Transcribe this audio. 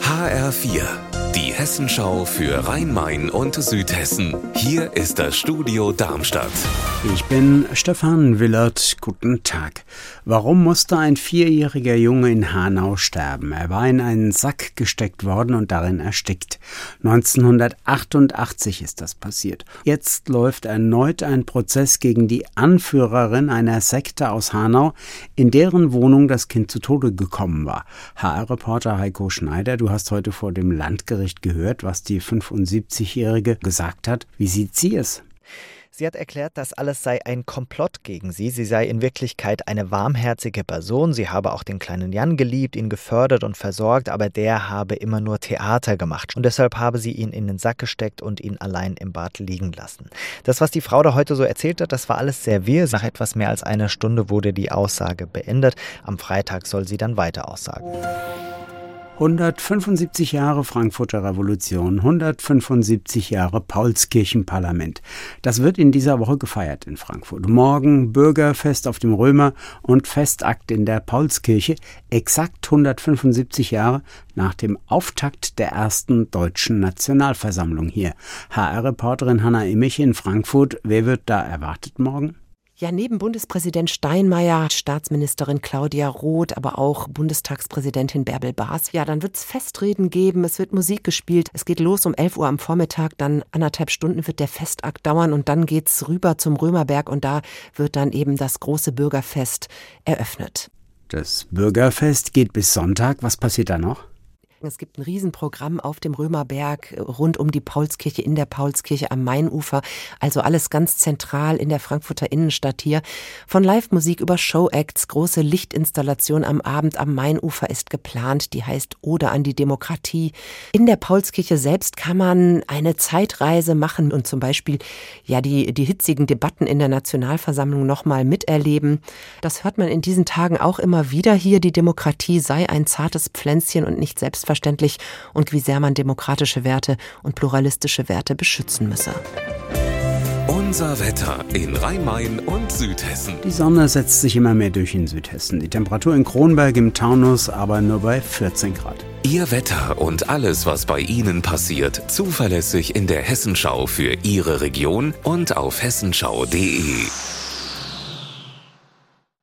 HR4, die Hessenschau für Rhein-Main und Südhessen. Hier ist das Studio Darmstadt. Ich bin Stefan Willert. Guten Tag. Warum musste ein vierjähriger Junge in Hanau sterben? Er war in einen Sack gesteckt worden und darin erstickt. 1988 ist das passiert. Jetzt läuft erneut ein Prozess gegen die Anführerin einer Sekte aus Hanau, in deren Wohnung das Kind zu Tode gekommen war. HR-Reporter Heiko Schneider, du hast heute vor dem Landgericht gehört, was die 75-Jährige gesagt hat. Wie sieht sie es? Sie hat erklärt, das alles sei ein Komplott gegen sie. Sie sei in Wirklichkeit eine warmherzige Person. Sie habe auch den kleinen Jan geliebt, ihn gefördert und versorgt, aber der habe immer nur Theater gemacht. Und deshalb habe sie ihn in den Sack gesteckt und ihn allein im Bad liegen lassen. Das, was die Frau da heute so erzählt hat, das war alles sehr wirr. Nach etwas mehr als einer Stunde wurde die Aussage beendet. Am Freitag soll sie dann weiter aussagen. 175 Jahre Frankfurter Revolution, 175 Jahre Paulskirchenparlament. Das wird in dieser Woche gefeiert in Frankfurt. Morgen Bürgerfest auf dem Römer und Festakt in der Paulskirche, exakt 175 Jahre nach dem Auftakt der ersten deutschen Nationalversammlung hier. HR-Reporterin Hanna Immich in Frankfurt. Wer wird da erwartet morgen? Ja, neben Bundespräsident Steinmeier, Staatsministerin Claudia Roth, aber auch Bundestagspräsidentin Bärbel Baas. Ja, dann wird es Festreden geben, es wird Musik gespielt. Es geht los um 11 Uhr am Vormittag, dann anderthalb Stunden wird der Festakt dauern und dann geht's rüber zum Römerberg und da wird dann eben das große Bürgerfest eröffnet. Das Bürgerfest geht bis Sonntag. Was passiert da noch? Es gibt ein Riesenprogramm auf dem Römerberg rund um die Paulskirche, in der Paulskirche am Mainufer. Also alles ganz zentral in der Frankfurter Innenstadt hier. Von Live-Musik über Showacts, große Lichtinstallation am Abend am Mainufer ist geplant. Die heißt Ode an die Demokratie. In der Paulskirche selbst kann man eine Zeitreise machen und zum Beispiel ja die, die hitzigen Debatten in der Nationalversammlung nochmal miterleben. Das hört man in diesen Tagen auch immer wieder hier. Die Demokratie sei ein zartes Pflänzchen und nicht selbstverständlich selbstverständlich und wie sehr man demokratische Werte und pluralistische Werte beschützen müsse. Unser Wetter in Rhein-Main und Südhessen. Die Sonne setzt sich immer mehr durch in Südhessen. Die Temperatur in Kronberg im Taunus aber nur bei 14 Grad. Ihr Wetter und alles, was bei Ihnen passiert, zuverlässig in der Hessenschau für Ihre Region und auf hessenschau.de.